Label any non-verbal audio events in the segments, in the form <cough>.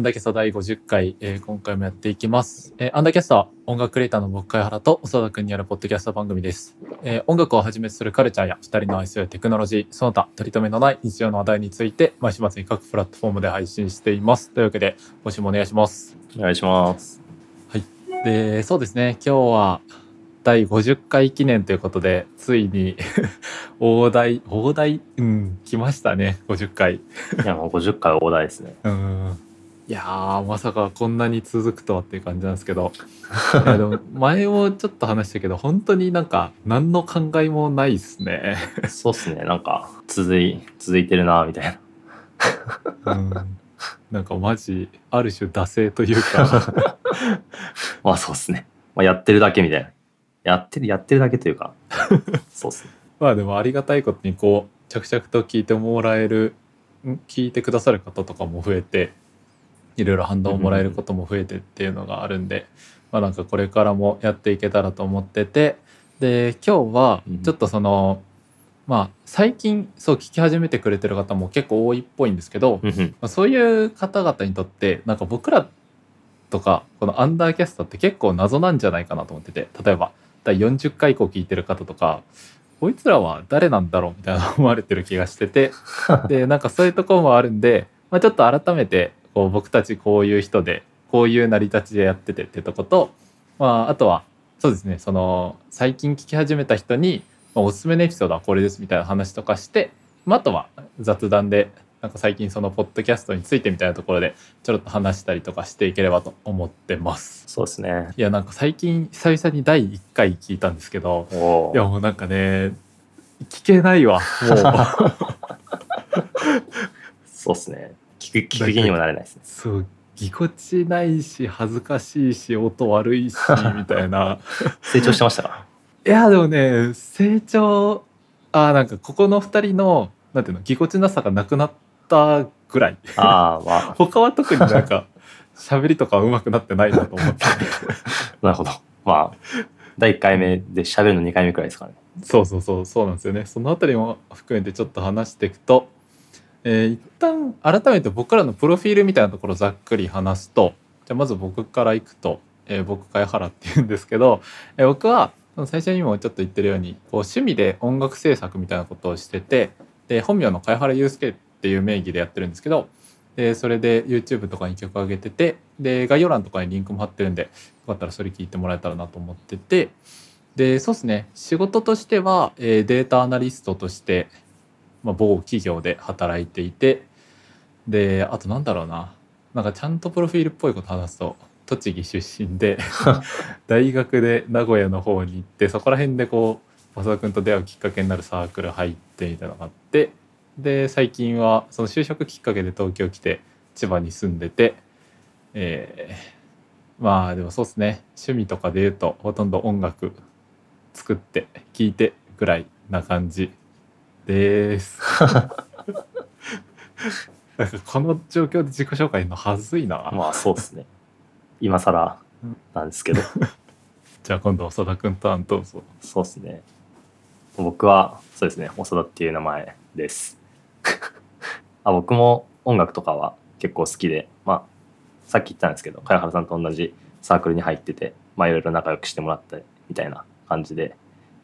ンダーキャスト第50回、えー今回もやっていきます、えーアンダーキャストは音楽クリエイターの僕貝原と長田くんによるポッドキャスト番組です、えー音楽をはじめとするカルチャーや二人の愛するテクノロジーその他取り留めのない日常の話題について毎週末に各プラットフォームで配信しています。というわけで今週もお願いします。お願いします。でそうですね。今日は第50回記念ということでついに <laughs> 大台大台？うん来ましたね。50回。いや、もう50回大台ですね。うんいやーまさかこんなに続くとはっていう感じなんですけどでも前もちょっと話したけど本当になんか何の考えもないですね。そうっすね。なんか、続い、続いてるな、みたいな。うん、なんかマジある種惰性というか <laughs> まあそうっすね。まあやってるだけみたいな。やってる、やってるだけというか。そうっすね。まあでもありがたいことにこう着々と聞いてもらえるん聞いてくださる方とかも増えていろいろ反応をもらえることも増えてっていうのがあるんで、まあなんかこれからもやっていけたらと思っててで今日はちょっとその、まあ最近そう聞き始めてくれてる方も結構多いっぽいんですけど。まあそういう方々にとってなんか僕らとかこのアンダーキャストって結構謎なんじゃないかなと思ってて例えば第40回以降聞いてる方とかこいつらは誰なんだろうみたいな思われてる気がしてて <laughs> でなんかそういうところもあるんで、まあ、ちょっと改めてこう僕たちこういう人でこういう成り立ちでやっててってとこと、まあ、あとはそうですねその最近聞き始めた人に、まあ、おすすめのエピソードはこれですみたいな話とかして、まあ、あとは雑談でなんか最近そのポッドキャストについてみたいなところでちょろっと話したりとかしていければと思ってます。そうですね。いやなんか最近久々に第1回聞いたんですけどいやもうなんかね聞けないわもう <laughs> そうっすね。聞く、聞く気にもなれないですね。そうぎこちないし恥ずかしいし音悪いしみたいな <laughs> 成長してましたか？いやでもね成長あーなんかここの2人のなんていうのぎこちなさがなくなったぐらいああ、まあ、<laughs> 他は特になんか喋りとか上手くなってないなと思って <laughs> なるほど。まあ、第1回目で喋るの2回目くらいですからね。そうそうそうそうなんですよねそのあたりも含めてちょっと話していくと、えー一旦改めて僕らのプロフィールみたいなところざっくり話すとじゃあまず僕からいくと、えー僕貝原っていうんですけど、えー僕は最初にもちょっと言ってるようにこう趣味で音楽制作みたいなことをしててで本名の貝原祐介っていう名義でやってるんですけどでそれで YouTube とかに曲上げててで概要欄とかにリンクも貼ってるんでよかったらそれ聞いてもらえたらなと思っててでそうですね。仕事としては、えーデータアナリストとして、まあ、某企業で働いていてであとなんだろうな。なんかちゃんとプロフィールっぽいこと話すと栃木出身で <laughs> 大学で名古屋の方に行ってそこら辺でこう増田君と出会うきっかけになるサークル入ってみたいなのがあってで最近はその就職きっかけで東京来て千葉に住んでてえーまあでもそうですね。趣味とかで言うとほとんど音楽作って聴いてぐらいな感じです。<laughs> なんかこの状況で自己紹介のはずいな。まあ、そうですね。今更なんですけど。<laughs> じゃあ今度長田君とどうぞ。そうですね。僕は、そうですね、長田っていう名前です。<laughs> あ僕も音楽とかは結構好きで、まあ、さっき言ったんですけど、茅原さんと同じサークルに入ってて、まあ、いろいろ仲良くしてもらったみたいな感じで、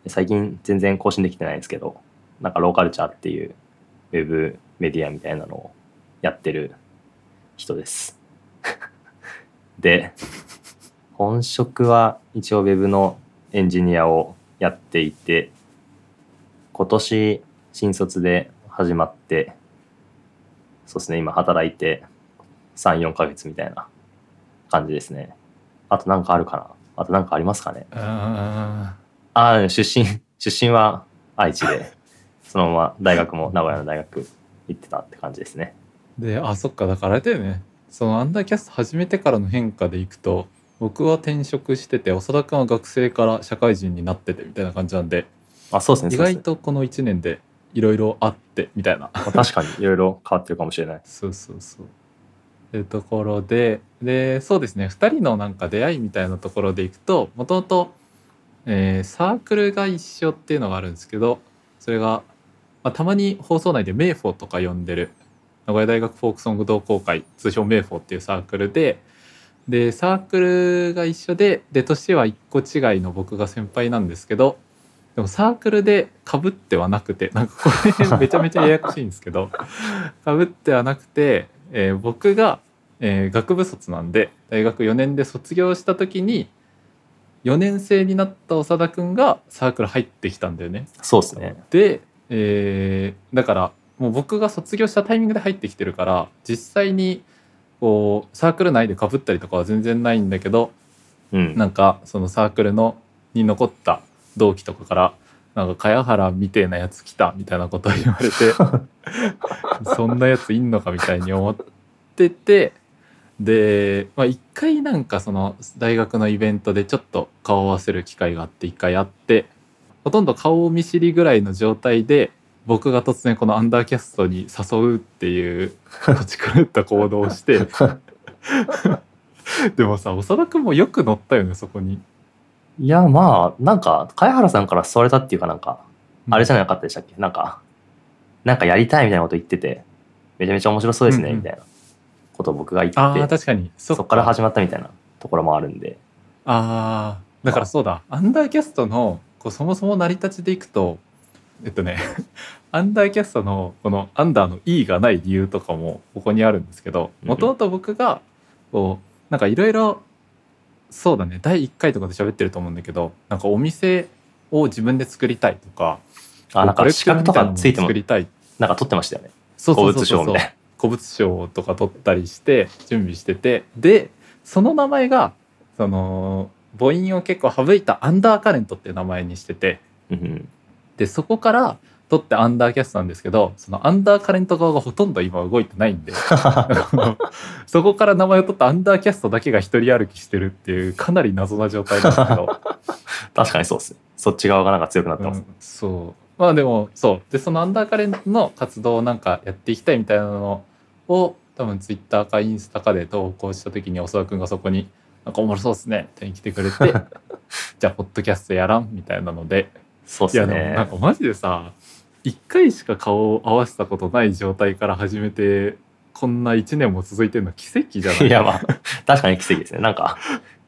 で最近全然更新できてないんですけど、なんかローカルチャーっていうウェブメディアみたいなのをやってる人です。<laughs> で、本職は一応ウェブのエンジニアをやっていて今年新卒で始まってそうですね今働いて34ヶ月みたいな感じですね。あと何かあるかな？あと何かありますかね？あああ出身出身は愛知でそのまま大学も名古屋の大学行ってたって感じですねーで、あ、そっか、だからあれだよね。そのアンダーキャスト始めてからの変化でいくと、僕は転職してて、長田君は学生から社会人になっててみたいな感じなんで、あそうですね意外とこの1年でいろいろあってみたいな。まあ確かにいろいろ変わってるかもしれない <laughs> そうそうそう。っていうところででそうですね2人のなんか出会いみたいなところでいくともともとえーサークルが一緒っていうのがあるんですけどそれが、まあ、たまに放送内でメイフォとか呼んでる名古屋大学フォークソング同好会通称メイフォーっていうサークルででサークルが一緒でで年は1個違いの僕が先輩なんですけどでもサークルでかぶってはなくてなんかこれ <laughs> めちゃめちゃややこしいんですけどかぶってはなくて、えー僕が、えー学部卒なんで大学4年で卒業した時に4年生になった長田くんがサークル入ってきたんだよね。そうですね。で、えーだからもう僕が卒業したタイミングで入ってきてるから実際にこうサークル内でかぶったりとかは全然ないんだけどうん。なんかそのサークルのに残った同期とかから「なんか茅原みてえなやつ来た」みたいなことを言われて <laughs> そんなやついんのかみたいに思っててで、まあ、一回なんかその大学のイベントでちょっと顔を合わせる機会があって一回あってほとんど顔見知りぐらいの状態で僕が突然このアンダーキャストに誘うっていう土地狂った行動をして。<laughs> でもさ長田君もよく乗ったよねそこに。いや、まあ、なんか、貝原さんから誘われたっていうかなんか、あれじゃなかったでしたっけ？なんか、なんかやりたいみたいなこと言ってて、めちゃめちゃ面白そうですね、うんうん。みたいなことを僕が言ああってて、確かに。そそこから始まったみたいなところもあるんで、ああだからそうだ。アンダーキャストのこうそもそも成り立ちでいくとえっとね <laughs> アンダーキャストのこのアンダーの E がない理由とかもここにあるんですけどうんもともと僕がこうなんかいろいろそうだね第1回とかで喋ってると思うんだけどなんかお店を自分で作りたいとかあ、なんか資格とかついても作、りたいなんか取ってましたよね。そう古物商みたいな。古物商とか取ったりして準備しててでその名前がその母音を結構省いたアンダーカレントっていう名前にしてて。でそこから取ってアンダーキャストなんですけどそのアンダーカレント側がほとんど今動いてないんで。<laughs> そこから名前を取ったアンダーキャストだけが一人歩きしてるっていうかなり謎な状態なんですけど、確かにそうですね。そっち側がなんか強くなってます。う。んそうまあでもそう。でそのアンダーカレントの活動をなんかやっていきたいみたいなのを多分ツイッターかインスタかで投稿した時に長田君がそこに「なんかおもろそうっすね」って来てくれて。<laughs> じゃあポッドキャストやらんみたいなので。そうですいやでもなんね。かマジでさ1回しか顔を合わせたことない状態から始めてこんな1年も続いてるの奇跡じゃない？いや、まあ、確かに奇跡ですね。なんか、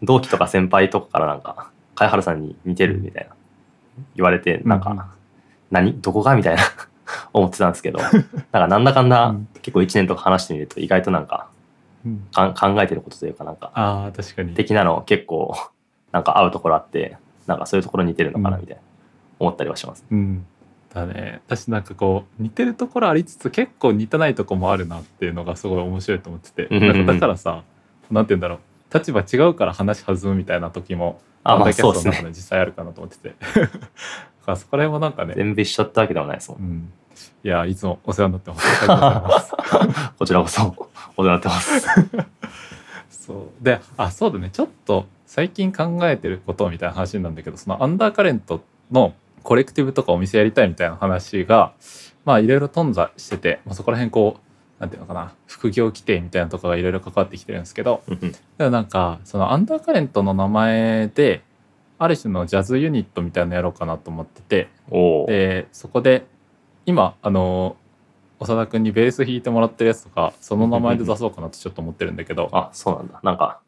同期とか先輩とかからなんか、貝原さんに似てるみたいな言われて、なんか、うん。うん何？どこが？みたいな思ってたんですけど、なんかなんだかんだうん。結構1年とか話してみると意外となんかうんかん考えてることというかなんかあー確かに。的なの結構 <laughs> なんか合うところあってなんかそういうところ似てるのかなうん。みたいな思ったりはします。うん。だね。私なんかこう似てるところありつつ結構似てないとこもあるなっていうのがすごい面白いと思ってて。なんかだからさなんて言うんだろう。立場違うから話弾むみたいな時もあンダーキャ実際あるかなと思ってて。<laughs> だからそこら辺もなんかね、全部一緒ってわけではないですも。うんん、いやいつもお世話になってますます <laughs> こちらこそお世話になってます。そうであそうだねちょっと最近考えてることみたいな話なんだけどそのアンダーカレントのコレクティブとかお店やりたいみたいな話がまあいろいろ頓挫してて、まあ、そこら辺こうなんていうのかな副業規定みたいなとかがいろいろ関わってきてるんですけどうんうんだからなんかそのアンダーカレントの名前である種のジャズユニットみたいなのやろうかなと思ってて。でそこで今あの長田君にベース弾いてもらってるやつとかその名前で出そうかなってちょっと思ってるんだけど <laughs> あそうなんだ。なんか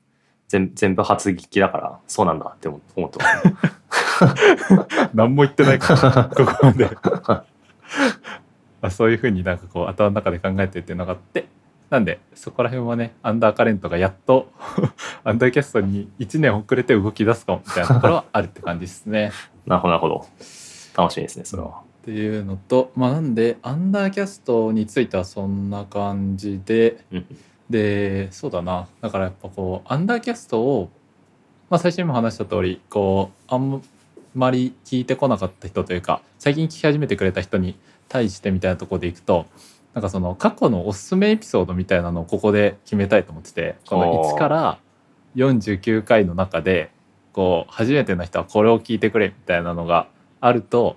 全全部初聞きだからそうなんだって思思ってます。何も言ってないからここまでまあそういうふうになんかこう頭の中で考えてっていうのがあってなんでそこら辺はねアンダーカレントがやっとアンダーキャストに1年遅れて動き出すかもみたいなところはあるって感じですね。<laughs> なるほどなるほど。楽しみですねそれは。っていうのとまあなんでアンダーキャストについてはそんな感じでうん。でそうだな。だからやっぱこうアンダーキャストを、まあ、最初にも話した通りこうあんまり聞いてこなかった人というか最近聞き始めてくれた人に対してみたいなところでいくとなんかその過去のおすすめエピソードみたいなのをここで決めたいと思っててこのおー。1から49回の中でこう初めての人はこれを聞いてくれみたいなのがあると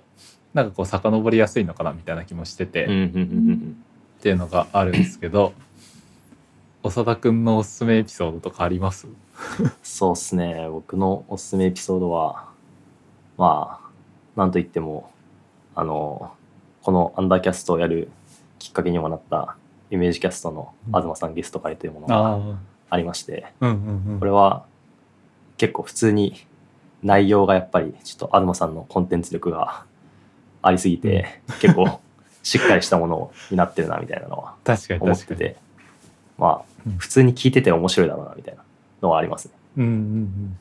なんかこう遡りやすいのかなみたいな気もしてて。っていうのがあるんですけど長田くんのおすすめエピソードとかあります？<laughs> そうっすね。僕のおすすめエピソードは、まあ、なんといっても、あの、このアンダーキャストをやるきっかけにもなったイメージキャストの東さんゲスト会というものあがあありまして、これは結構普通に内容がやっぱりちょっと東さんのコンテンツ力がありすぎて、結構しっかりしたものになってるなみたいなのは <laughs> 確かに確かに思っててまあうん。普通に聞いてて面白いだろうなみたいなのはありますね。うんうんうん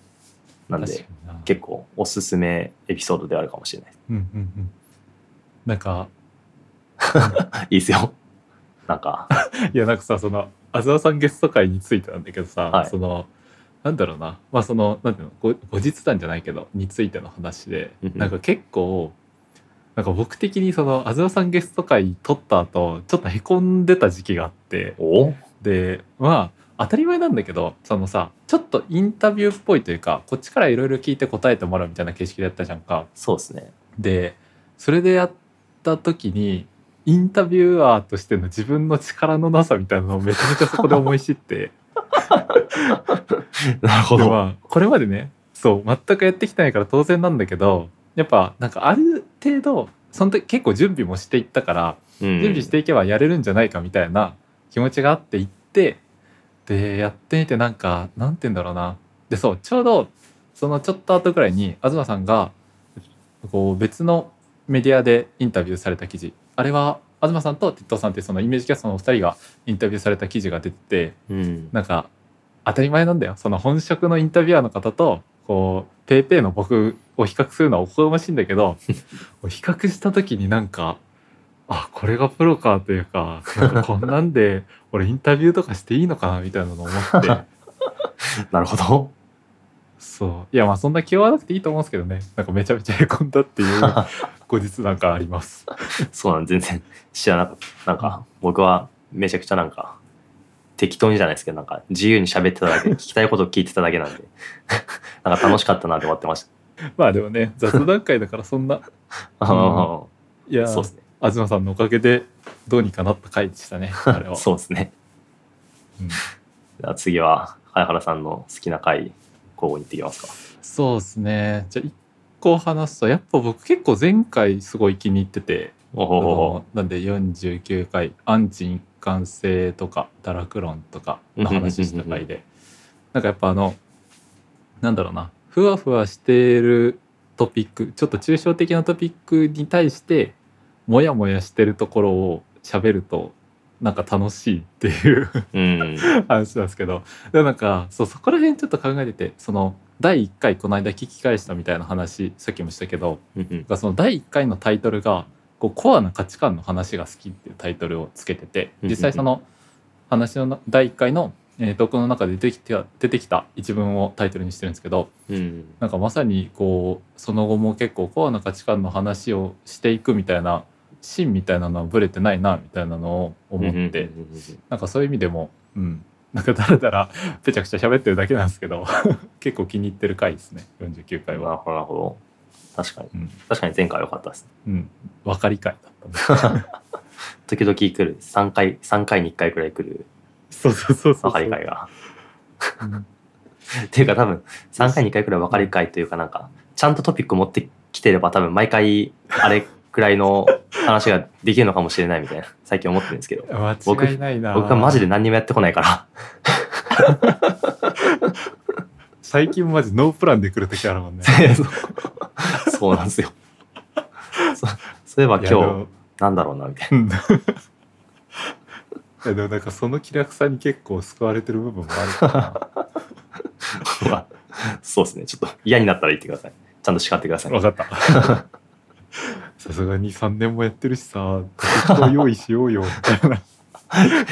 なんで確かにな。結構おすすめエピソードであるかもしれない。うんうんうん。なんか <laughs> いいですよ。なんか。<laughs> いやなんかさそのあずさんゲスト会についてなんだけどさ、はい。そのなんだろうな。まあそのなんていうのご後日談じゃないけどについての話でうんうん。なんか結構なんか僕的にそのあずさんゲスト会撮った後ちょっとへこんでた時期があって。お？でまあ当たり前なんだけどそのさちょっとインタビューっぽいというかこっちからいろいろ聞いて答えてもらうみたいな形式でやったじゃんか。そうですね。でそれでやった時にインタビュアーとしての自分の力のなさみたいなのをめちゃめちゃそこで思い知って。<laughs> なるほど、でまあこれまでねそう全くやってきてないから当然なんだけどやっぱなんかある程度その時結構準備もしていったからうん。準備していけばやれるんじゃないかみたいな気持ちがあって行ってでやってみてなんかなんて言うんだろうな。でそうちょうどそのちょっと後ぐらいに東さんがこう別のメディアでインタビューされた記事。あれは東さんと鉄道さんってそのイメージキャストのお二人がインタビューされた記事が出ててうん。なんか当たり前なんだよ。その本職のインタビュアーの方とこうペーペーの僕を比較するのはおこがましいんだけど <laughs> 比較した時になんかあこれがプロかというかかこんなんで俺インタビューとかしていいのかなみたいなのを思って。<laughs> なるほど。そう。いやまあそんな気負わなくていいと思うんですけどね。なんかめちゃめちゃへこんだっていう <laughs> 後日なんかあります。そうなん全然知らなかったなんか僕はめちゃくちゃなんか適当にじゃないですけどなんか自由に喋ってただけ聞きたいことを聞いてただけなんで。<laughs> なんか楽しかったなって思ってました。まあでもね雑談会だからそんなあ <laughs> いやーそうですね。東さんのおかげでどうにかなった回でしたねあれは。<laughs> そうですね。うん。じゃあ次は早原さんの好きな回交互に行ってきますか。そうですね。じゃあ一個話すとやっぱ僕結構前回すごい気に入っててあおほほのなんで49回「アンチ一貫性」とか「堕落論」とかの話した回で。なんかやっぱあのなんだろうな。ふわふわしてるトピックちょっと抽象的なトピックに対してモヤモヤしてるところを喋るとなんか楽しいっていううん。話なんですけど。でもなんかそうそこら辺ちょっと考えててその第1回この間聞き返したみたいな話さっきもしたけどうんがその第1回のタイトルがこうコアな価値観の話が好きっていうタイトルをつけててうん実際その話のな第1回の、えー、トークの中で出てきた出てきた一文をタイトルにしてるんですけどうん。なんかまさにこうその後も結構コアな価値観の話をしていくみたいな芯みたいなのはブレてないなみたいなのを思って。うんうんうんなんかそういう意味でも、うん、なんかだらだ <laughs> らぺちゃくちゃ喋ってるだけなんですけど <laughs> 結構気に入ってる回ですね49回は、なるほど確かに。うん。確かに前回は良かったですうん、分かり回だったね。<laughs> 時々来る。3回三回に1回くらい来る。そうそうそうそう分かり会が。うん。<laughs> っていうか多分3回に1回くらい分かり会というかなんかちゃんとトピック持ってきてれば多分毎回あれくらいの話ができるのかもしれないみたいな最近思ってるんですけど。間違いないな僕はマジで何にもやってこないから <laughs> 最近マジノープランで来る時あるもんね。<laughs> そう。なんですよ。そそういえば今日もなんだろうなみたいうん <laughs> いやでもなんかその気楽さに結構救われてる部分もあるから。な <laughs> まあそうですね。ちょっと嫌になったら言ってください。ちゃんと叱ってください。分かった。さすがに3年もやってるしさトピックを用意しようよみたいな。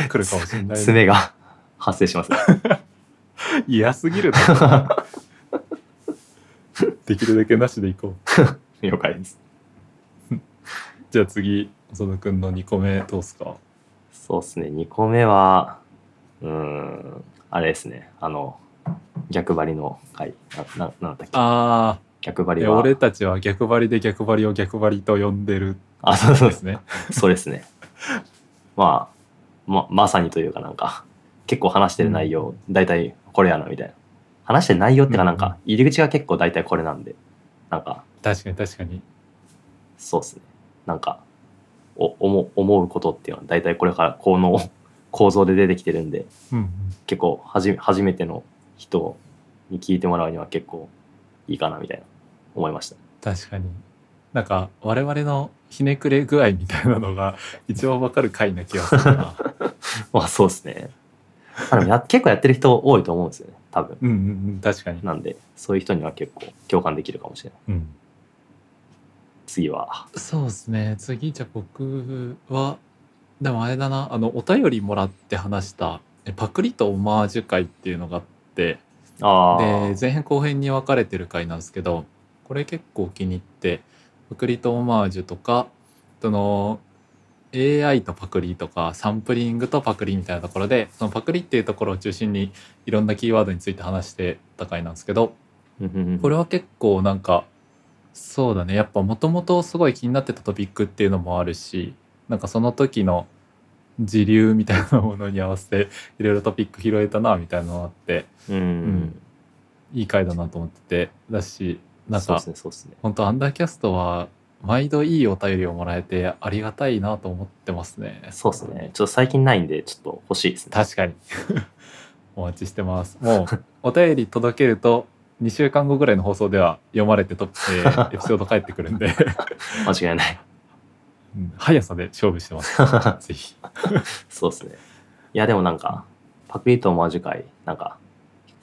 来るかもしれないね。爪が発生します嫌すぎるな <laughs> できるだけなしでいこう。了解です。じゃあ次細野くんの2個目どうすか？そうですね。2個目はうーんあれですね。あの逆張りの回。なななんだっけ？あ逆張りは。俺たちは逆張りで逆張りを逆張りと呼んでるあそうそうですね。そうですね。<laughs> まあままさにというかなんか結構話してる内容、大体これやなみたいな。話してる内容っていうかなんか入り口が結構大体これなんで。なんか確かに確かに。そうですね。なんかお思思うことっていうのは大体これからこの <laughs> 構造で出てきてるんでうんうん。結構はじ初めての人に聞いてもらうには結構いいかなみたいな思いました。確かに。なんか我々のひねくれ具合みたいなのが一番わかる回な気がするな。<laughs> まあそうですねあでもや <laughs> 結構やってる人多いと思うんですよね多分。うんうんうん確かに。なんでそういう人には結構共感できるかもしれない。うん。次は。そうですね。次じゃあ僕はでもあれだな。あのお便りもらって話したえパクリとオマージュ会っていうのがあってああで前編後編に分かれてる回なんですけどこれ結構気に入ってパクリとオマージュとかその AI とパクリとかサンプリングとパクリみたいなところでそのパクリっていうところを中心にいろんなキーワードについて話してた回なんですけどこれは結構なんかそうだね。やっぱもともとすごい気になってたトピックっていうのもあるしなんかその時の時流みたいなものに合わせていろいろトピック拾えたなみたいなのがあってうん、んいい回だなと思ってて。だしなんかねそうですね。本当アンダーキャストは毎度いいお便りをもらえてありがたいなと思ってますね。そうですね。ちょっと最近ないんでちょっと欲しいですね。確かに。<laughs> お待ちしてます。もう <laughs> お便り届けると2週間後ぐらいの放送では読まれてと、えー <laughs> エピソード返ってくるんで、間違いない。うん速さで勝負してます。ぜひ。そうですね。いやでもなんかパクリとオマージュ会なんか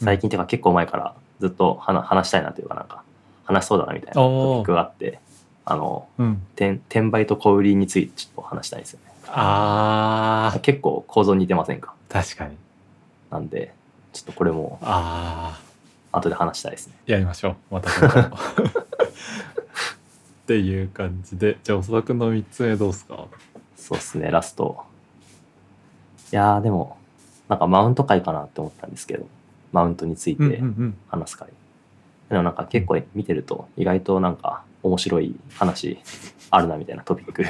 最近っていうか結構前からずっと話話したいなというかなんか話しそうだなみたいなトピックがあってあのうん。転転売と小売りについてちょっと話したいんですよね。あー。結構構造似てませんか？確かに。なんでちょっとこれもあ後で話したいですね。ーやりましょう。また <laughs> っていう感じでじゃあ長田君の3つ目どうすか？そうですねラスト。いやーでもなんかマウント会かなって思ったんですけどマウントについて話す会、でもなんか結構見てると意外となんか面白い話あるなみたいなトピック。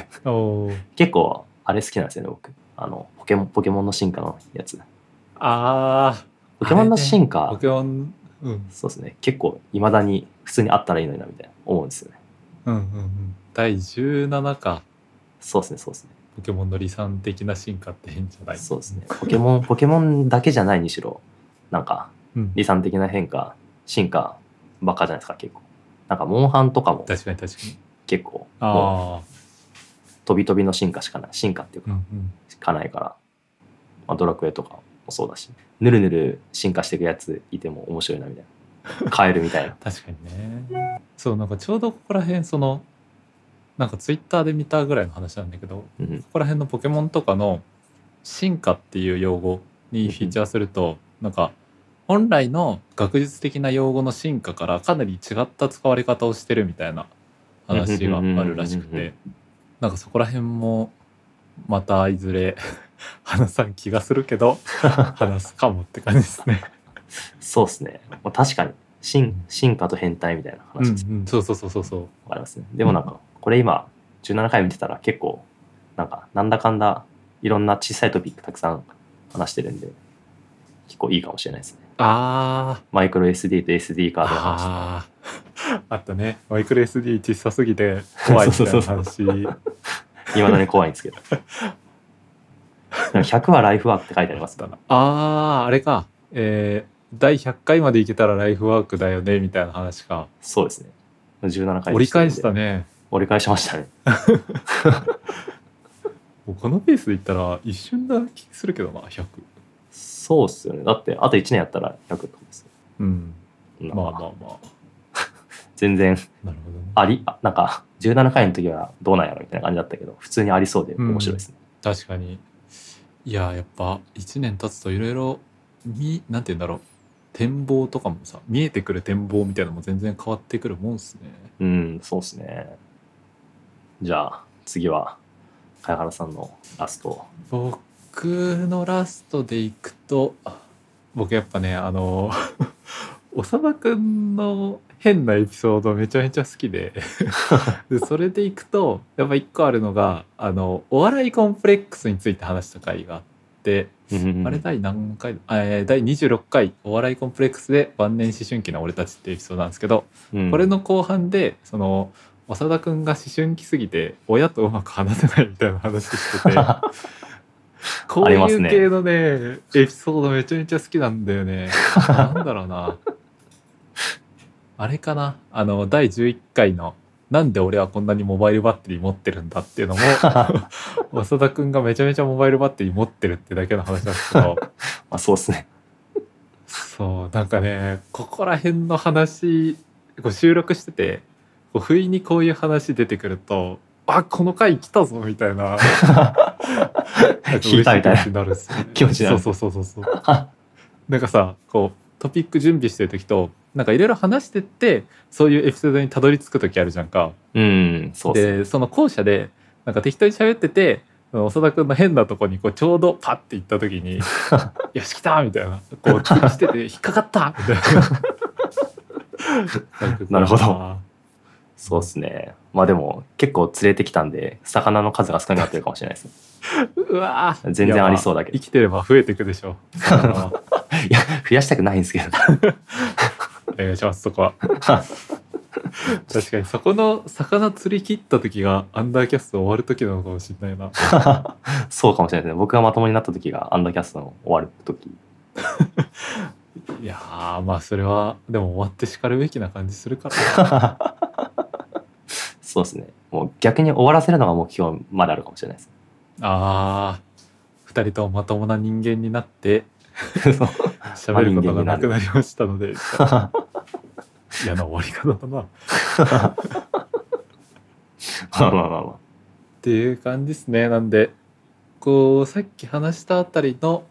結構あれ好きなんですよね僕。あのポケモンポケモンの進化のやつ。あー。ポケモンの進化、ポケモンうん。そうですね。結構いまだに普通にあったらいいのになみたいな思うんですよね。うんうんうん。第17か。そうですねそうですね。ポケモンの理想的な進化って変じゃない？そうですね。ポケモン <laughs> ポケモンだけじゃないにしろなんかうん。理想的な変化進化ばっかじゃないですか結構なんかモンハンとかも確かに確かに。結構もあう飛び飛びの進化しかない進化っていうあうんかうん。しかないから、まあ、ドラクエとかもそうだしぬるぬる進化していくやついても面白いなみたいな。<laughs> カエルみたいな。確かにね。そうなんかちょうどここら辺そのなんかツイッターで見たぐらいの話なんだけどこうん。こら辺のポケモンとかの進化っていう用語にフィーチャーするとなんか本来の学術的な用語の進化からかなり違った使われ方をしてるみたいな話があるらしくうんうんうんうんてなんかそこら辺もまたいずれ <laughs> 話さん気がするけど話すかもって感じですね。そうですね、まあ、確かに。進進化と変態みたいなうん話です、うん、そうそうそうそうそう。わかりますね。でもなんかこれ今17回見てたら結構なんかなんだかんだいろんな小さいトピックたくさん話してるんで結構いいかもしれないですねあマイクロ SD と SD カードあー。あったね。マイクロ SD 小さすぎて怖いみたいなそう話。いまだに怖いんですけど。100はライフワークって書いてありますだなあーあれか。えー第100回までいけたらライフワークだよねみたいな話か。そうですね。17回折り返したね。ね折り返しましたね。<laughs> このペースでいったら一瞬だ気するけどな100そうっすよね。だってあと1年やったら100ってことです。ようん。まあ。まあまあまあ。<laughs> 全然。なるほどね。ありあなんか17回の時はどうなんやろみたいな感じだったけど普通にありそうで面白いですね、確かに。いややっぱ1年経つといろいろみなんて言うんだろう。展望とかもさ見えてくる展望みたいなのも全然変わってくるもんっすね。うん、そうですね。じゃあ、次は、貝原さんのラスト。僕のラストでいくと僕やっぱねあの <laughs> 長田くんの変なエピソードめちゃめちゃ好きででそれでいくとやっぱ一個あるのがあのお笑いコンプレックスについて話した回があって、あれ第何回あえー第26回「お笑いコンプレックスで晩年思春期の俺たち」っていうエピソードなんですけど、うん。これの後半でその長田くんが思春期すぎて親とうまく話せないみたいな話してて <laughs> こういう系のねエピソードめちゃめちゃ好きなんだよね。なんだろうな。あれかな。あの第11回の「なんで俺はこんなにモバイルバッテリー持ってるんだ」っていうのも <laughs> 長田くんがめちゃめちゃモバイルバッテリー持ってるってだけの話なんですけど。まあそうですね。そうなんかねここら辺の話こう収録しててこう不意にこういう話出てくるとあこの回来たぞみたいな <laughs> なんか聞いたみたいな気持ちそうそうそうそうなんかさこうトピック準備してる時となんかいろいろ話してってそういうエピソードにたどり着く時あるじゃんか。うん、そうでその後者でなんか適当に喋ってて長田君の変なとこにこうちょうどパッて行った時に「<laughs> よし来た!」みたいなこう気にしてて「引っかかった!」みたいな <laughs> なるほどあそうですね。まあでも結構連れてきたんで、魚の数が少なくなってるかもしれないですね。ー <laughs> うわー全然ありそうだけど生きてれば増えていくでしょう <laughs> いや、増やしたくないんですけど。<laughs> お願いしますそこは確かにそこの魚釣り切った時がアンダーキャスト終わる時なのかもしれないなそうかもしれないですね。僕がまともになった時がアンダーキャストの終わる時。いやーまあそれはでも終わってしかるべきな感じするからなそうですね。もう逆に終わらせるのが目標まであるかもしれないです。あー二人ともまともな人間になって喋ることがなくなりましたので <laughs> 嫌な終わり方だなっまあまあまあまあ。ていう感じですねなんでこうさっき話したあたりの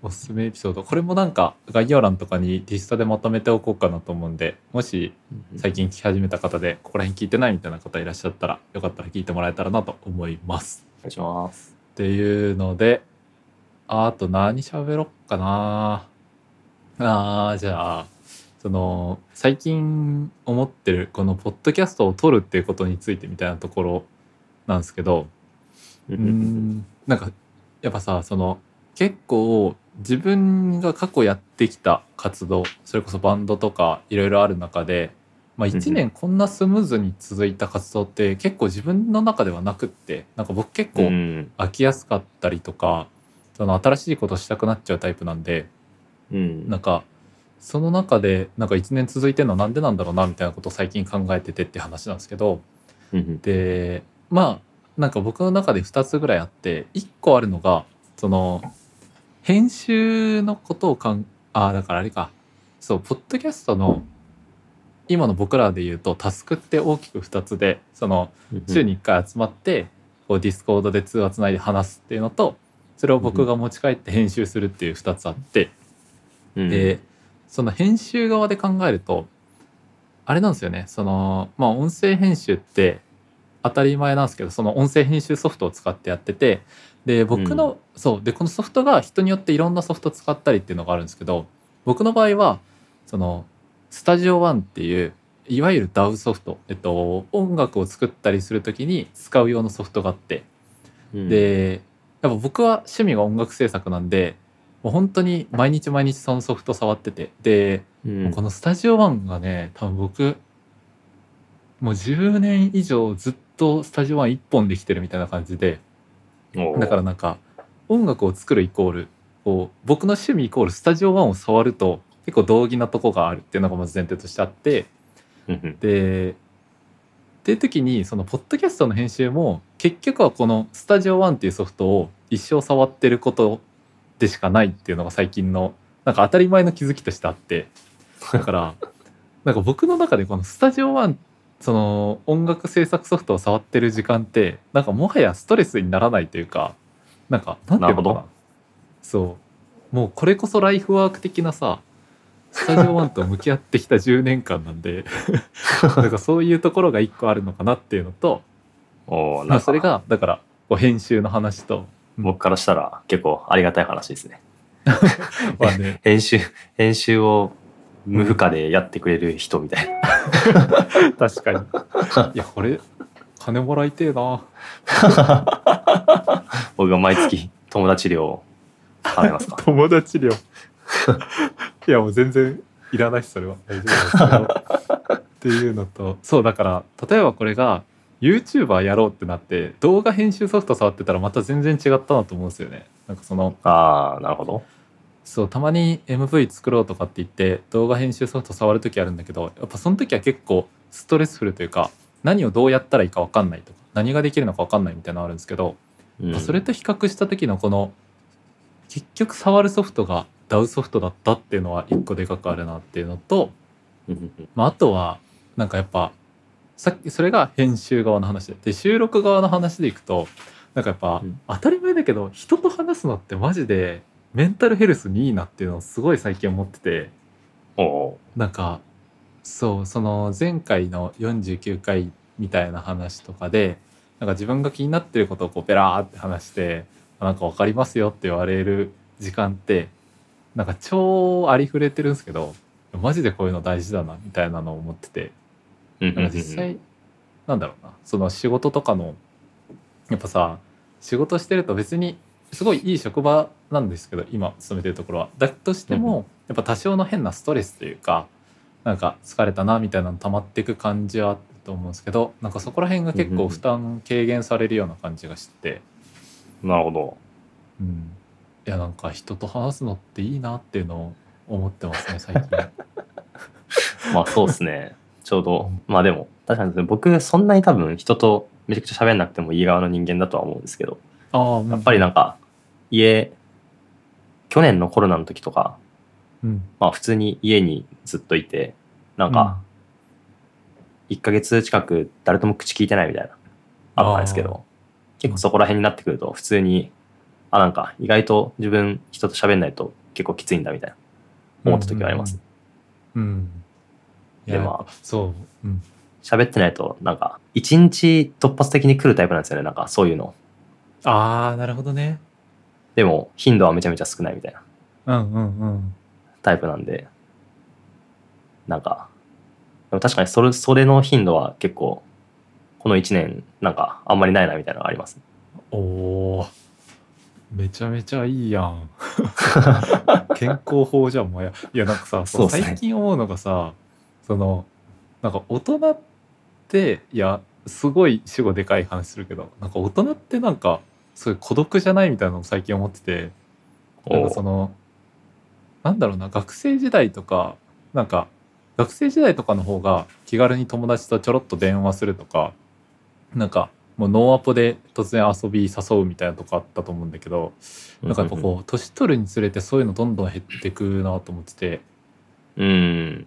おすすめエピソードこれもなんか概要欄とかにリストでまとめておこうかなと思うんでもし最近聞き始めた方でここら辺聞いてないみたいな方いらっしゃったらよかったら聞いてもらえたらなと思います。お願いします。っていうのであと何喋ろっかなあーじゃあその最近思ってるこのポッドキャストを撮るっていうことについてみたいなところなんですけどうーんなんかやっぱさその結構自分が過去やってきた活動それこそバンドとかいろいろある中で、まあ、1年こんなスムーズに続いた活動って結構自分の中ではなくってなんか僕結構うん。飽きやすかったりとかその新しいことしたくなっちゃうタイプなんでうん。なんかその中でなんか1年続いてるのはなんでなんだろうなみたいなことを最近考えててって話なんですけどうんでまあなんか僕の中で2つぐらいあって1個あるのがその編集のことをかんあだからあれか。そうポッドキャストの今の僕らで言うとタスクって大きく2つでそのうん週に1回集まってこうディスコードで通話つないで話すっていうのとそれを僕が持ち帰って編集するっていう2つあって、うん。でその編集側で考えるとあれなんですよね。そのまあ音声編集って当たり前なんですけどその音声編集ソフトを使ってやっててで僕の、そう。でこのソフトが人によっていろんなソフト使ったりっていうのがあるんですけど僕の場合はそのスタジオワンっていういわゆる DAW ソフト、えっと、音楽を作ったりする時に使う用のソフトがあって。うん。でやっぱ僕は趣味が音楽制作なんでもう本当に毎日毎日そのソフト触ってて。で、うん。このスタジオワンがね多分僕もう10年以上ずっとスタジオワン1本できてるみたいな感じでだからなんか音楽を作るイコールこう僕の趣味イコールスタジオワンを触ると結構同義なとこがあるっていうのがまず前提としてあってでっていう時にそのポッドキャストの編集も結局はこのスタジオワンっていうソフトを一生触ってることでしかないっていうのが最近のなんか当たり前の気づきとしてあって。だから <laughs> なんか僕の中でこのスタジオワンその音楽制作ソフトを触ってる時間ってなんかもはやストレスにならないというかなんかなんていうのかな。そう。もうこれこそライフワーク的なさスタジオワンと向き合ってきた <laughs> 10年間なんで <laughs> なんかそういうところが一個あるのかなっていうのと、おまあ、それがだからこう編集の話と、僕からしたら結構ありがたい話ですね。<laughs> まあね、編集、編集を無負荷でやってくれる人みたいな。<laughs> 確かに。いやこれ金もらいてえな。<laughs> 僕が毎月友達料を払いますか？友達料いやもう全然いらないしそれは。大丈夫ですけど。っていうのとそうだから例えばこれが YouTuber やろうってなって動画編集ソフト触ってたらまた全然違ったなと思うんですよね。なんかそのああなるほどそうたまに MV 作ろうとかって言って動画編集ソフト触る時あるんだけどやっぱその時は結構ストレスフルというか何をどうやったらいいか分かんないとか何ができるのか分かんないみたいなのあるんですけど、うん。それと比較した時のこの結局触るソフトが DAW ソフトだったっていうのは一個でかくあるなっていうのと、まあ、あとはなんかやっぱさっきそれが編集側の話でで収録側の話でいくとなんかやっぱうん。当たり前だけど人と話すのってマジでメンタルヘルスにいいなっていうのをすごい最近思ってて。なんかそうその前回の49回みたいな話とかでなんか自分が気になってることをこうペラーって話してなんか分かりますよって言われる時間ってなんか超ありふれてるんですけどマジでこういうの大事だなみたいなのを思ってて。なんか実際なんだろうなその仕事とかのやっぱさ仕事してると別にすごいいい職場なんですけど今勤めてるところは。だとしてうんもやっぱ多少の変なストレスというかなんか疲れたなみたいなの溜まっていく感じはあったと思うんですけどなんかそこら辺が結構負担軽減されるような感じがして、なるほど。うん、いやなんか人と話すのっていいなっていうのを思ってますね最近。<laughs> まあそうですね。ちょうど。まあでも確かに僕そんなに多分人とめちゃくちゃ喋んなくてもいい側の人間だとは思うんですけど。ああやっぱりなんか家去年のコロナの時とかうんまあ普通に家にずっといてなんか1ヶ月近く誰とも口聞いてないみたいなあったんですけど結構そこら辺になってくると普通にあなんか意外と自分人と喋んないと結構きついんだみたいな思った時はあります。うん。うんいやでまあそう。うん。喋ってないとなんか一日突発的に来るタイプなんですよねなんかそういうのああ、なるほどね。でも頻度はめちゃめちゃ少ないみたいなうんうんうん。タイプなんでなんかでも確かにそれそれの頻度は結構この1年なんかあんまりないなみたいなのがありますおお。めちゃめちゃいいやん。<laughs> 健康法じゃん、もや。いや、なんかさ、最近思うのがさ、その、なんか大人って、いや、すごい主語でかい話するけど、なんか大人ってなんか、そういう孤独じゃないみたいなのを最近思ってて、なんかその、なんだろうな、学生時代とか、なんか、学生時代とかの方が気軽に友達とちょろっと電話するとか、なんか、もうノーアポで突然遊び誘うみたいなとこあったと思うんだけど、なんかやっぱこう、年取るにつれてそういうのどんどん減ってくなと思ってて、ううん。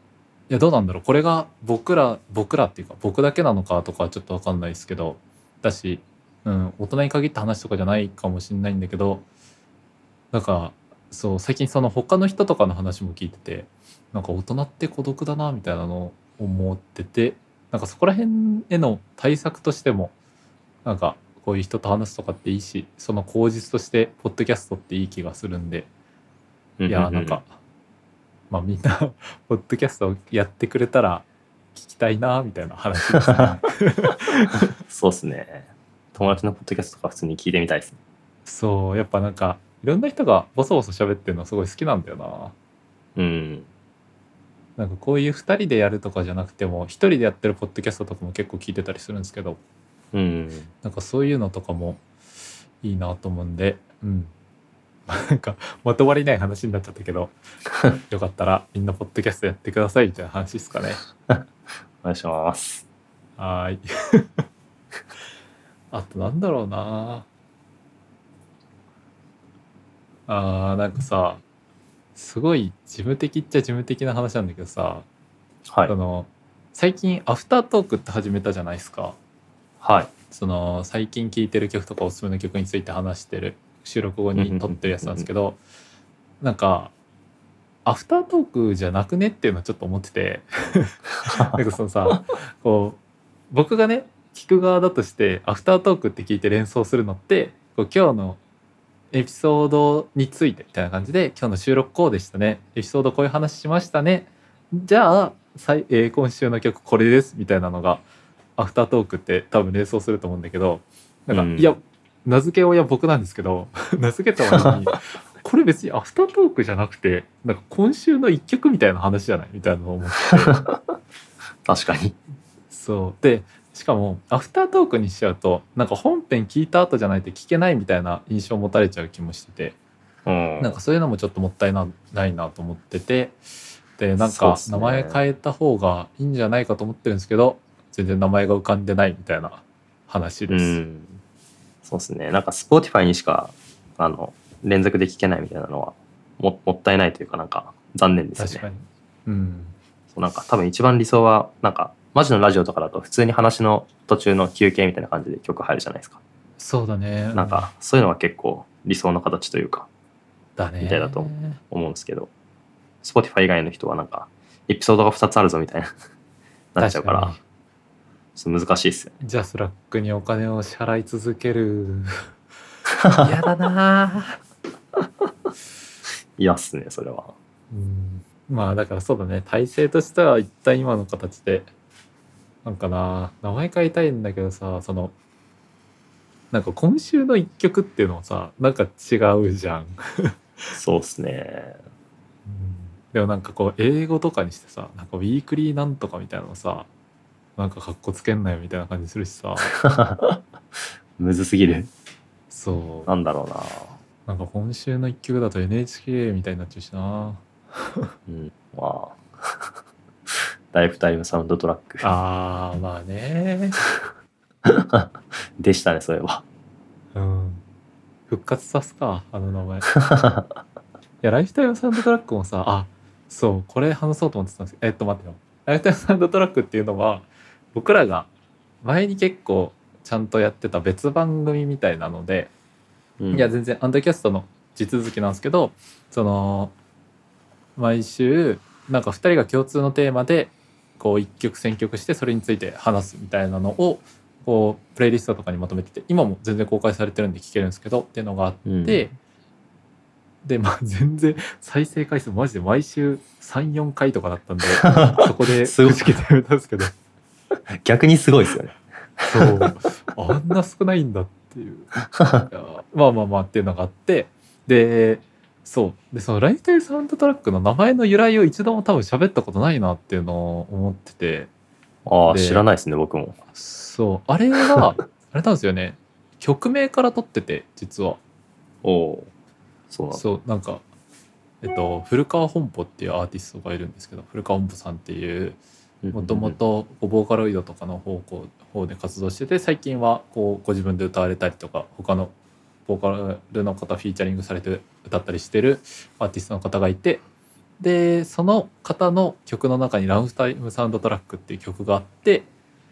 いや、どうなんだろう。これが僕ら、僕らっていうか、僕だけなのかとかはちょっとわかんないですけど、だし、うん、大人に限った話とかじゃないかもしれないんだけど、なんか、そう、最近その他の人とかの話も聞いてて、なんか大人って孤独だな、みたいなのを思ってて、なんかそこら辺への対策としても、なんかこういう人と話すとかっていいし、その口実として、ポッドキャストっていい気がするんで、いやなんか、まあみんな <laughs> ポッドキャストをやってくれたら聞きたいなみたいな話ですね。<laughs> そうですね友達のポッドキャストとか普通に聞いてみたいですねそうやっぱなんかいろんな人がボソボソ喋ってるのすごい好きなんだよな。うんなんかこういう2人でやるとかじゃなくても1人でやってるポッドキャストとかも結構聞いてたりするんですけどうんなんかそういうのとかもいいなと思うんでうん <laughs> なんかまとまりない話になっちゃったけど <laughs> よかったらみんなポッドキャストやってくださいみたいな話ですかね。<laughs> お願いしますはーい。あとなんだろうな。あーなんかさすごい事務的っちゃ事務的な話なんだけどさ、はい。その最近アフタートークって始めたじゃないですか。はい。その最近聴いてる曲とかおすすめの曲について話してる収録後に撮ってるやつなんですけどなんかアフタートークじゃなくねっていうのはちょっと思ってて。<laughs> なんかそのさこう僕がね聞く側だとしてアフタートークって聞いて連想するのってこう今日のエピソードについてみたいな感じで今日の収録こうでしたね。エピソードこういう話しましたね。じゃあえー今週の曲これです。みたいなのがアフタートークって多分連想すると思うんだけどなんか、うん。いや名付け親僕なんですけど <laughs> 名付けた割にこれ別にアフタートークじゃなくてなんか今週の一曲みたいな話じゃない？みたいなのを思って。<laughs> 確かに。そう。でしかもアフタートークにしちゃうとなんか本編聞いた後じゃないと聞けないみたいな印象を持たれちゃう気もしててうん。なんかそういうのもちょっともったいなないなと思っててでなんか名前変えた方がいいんじゃないかと思ってるんですけど全然名前が浮かんでないみたいな話うです。ん。そうですね。なんか Spotify にしか、あの、連続で聞けないみたいなのはも、もったいないというか、なんか残念ですよね。確かに、うん、そうなんか多分一番理想は、なんか、マジのラジオとかだと普通に話の途中の休憩みたいな感じで曲入るじゃないですか。そうだね。なんか、そういうのは結構理想の形というか、だね。みたいだと思うんですけど、Spotify 以外の人はなんか、エピソードが2つあるぞみたいな、<laughs> なっちゃうから、ちょっと難しいっすよね。にじゃあスラックにお金を支払い続ける。<laughs> 嫌だな。嫌っすね、それは。うん。まあだからそうだね。体制としては一旦今の形でなんかな名前変えたいんだけどさそのなんか今週の一曲っていうのもさなんか違うじゃん、そうっすね。でもなんかこう英語とかにしてさなんか weekly なんとかみたいなのさなんかかっこつけんなよみたいな感じするしさ <laughs> むずすぎる。そうなんだろうな。なんか今週の一曲だと NHK みたいになっちゃうしなうん。まあ、ライフタイムサウンドトラック。あーまあね。<laughs> でしたね、そういえば。うん。復活さすかあの名前。<laughs> いやライフタイムサウンドトラックもさあそうこれ話そうと思ってたんです。けどえっと待ってよ。ライフタイムサウンドトラックっていうのは僕らが前に結構ちゃんとやってた別番組みたいなので、うん。いや全然アンダーキャストの地続きなんですけどその毎週なんか2人が共通のテーマでこう一曲選曲してそれについて話すみたいなのをこうプレイリストとかにまとめてて今も全然公開されてるんで聞けるんですけどっていうのがあって、うんでまあ <laughs> 全然再生回数マジで毎週34回とかだったんで <laughs> そこでくじけてやめたんですけど。<laughs> 逆にすごいですよね。そう。あんな少ないんだっていう。まあまあまあっていうのがあってでそうでそのライフタイムサウンドトラックの名前の由来を一度も多分喋ったことないなっていうのを思っててああ、で知らないですね、僕も。そうあれは <laughs> あれなんですよね曲名から取ってて実はおおー。そうなんだ。そうなんかえっと古川本舗っていうアーティストがいるんですけど古川本舗さんっていうもともとボーカロイドとかの方向方で活動してて最近はこうご自分で歌われたりとか他のボーカルの方フィーチャリングされて歌ったりしてるアーティストの方がいてでその方の曲の中に「ラウンタイムサウンドトラック」っていう曲があって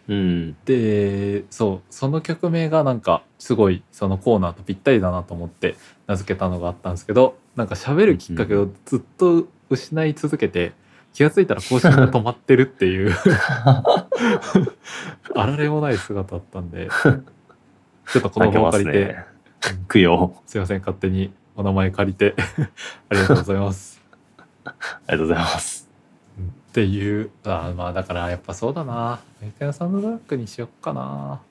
うん。でそうその曲名がなんかすごいそのコーナーとぴったりだなと思って名付けたのがあったんですけどなんか喋るきっかけをずっと失い続けて気が付いたら更新が止まってるっていう <laughs> あられもない姿だったんでちょっとこの場を借りて、ね。供養。すいません勝手にお名前借りて <laughs> ありがとうございます。ありがとうございます。っていうあまあだからやっぱそうだなメイカヤサウンドトラックにしよっかな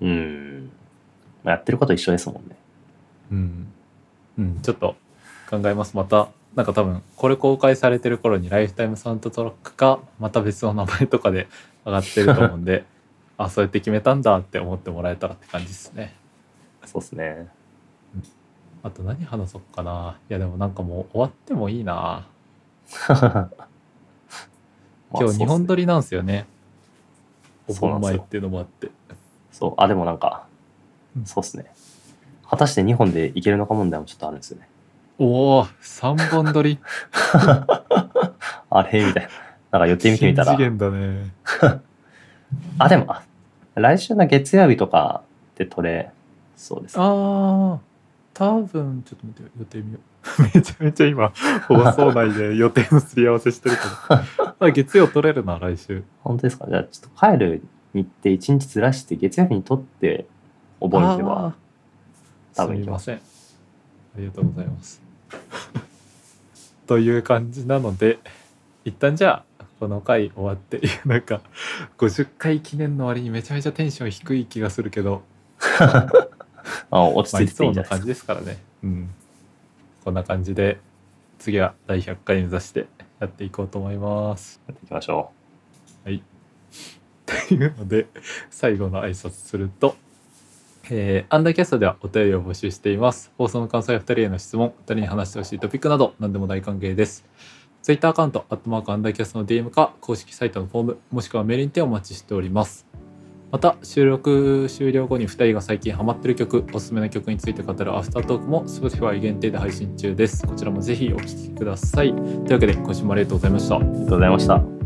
うん。まあやってること一緒ですもんね。うん、うん、ちょっと考えますまたなんか多分これ公開されてる頃にライフタイムサウンドトラックかまた別の名前とかで上がってると思うんで <laughs> あそうやって決めたんだって思ってもらえたらって感じですねそうですね。あと何話そうかないやでもなんかもう終わってもいいな <laughs> 今日2本撮り。りなんですよねお盆前っていうのもあってそう。あ、でもなんかうん、そうですね。果たして2本でいけるのか問題もちょっとあるんですよね。おお3本撮り <laughs> あれ？みたいな。なんか予定見てみたらね <laughs> あ、でも、あ来週の月曜日とかで撮れそうです。ああ多分ちょっと待って予定見よう。<laughs> めちゃめちゃ今放送内で予定のすり合わせしてるけど。<laughs> あ月曜取れるな来週。本当ですか？じゃあちょっと帰る日程1日ずらして月曜日に撮ってお盆では多分行きます。すみません。ありがとうございます。という感じなので一旦じゃあこの回終わってなんか50回記念の割にめちゃめちゃテンション低い気がするけど <laughs> あ落ち着いてていいつもの感じんじゃないですか。ですからねうんこんな感じで次は第100回目指してやっていこうと思いますやっていきましょう。はいというので最後の挨拶すると、えーアンダーキャストではお便りを募集しています放送の感想や2人への質問2人に話してほしいトピックなど何でも大歓迎ですツイッターアカウント、アットマークアンダーキャストの DM か、公式サイトのフォーム、もしくはメールにてお待ちしております。また、収録終了後に2人が最近ハマってる曲、おすすめの曲について語るアフタートークも Spotify 限定で配信中です。こちらもぜひお聴きください。というわけで、今週もありがとうございました。ありがとうございました。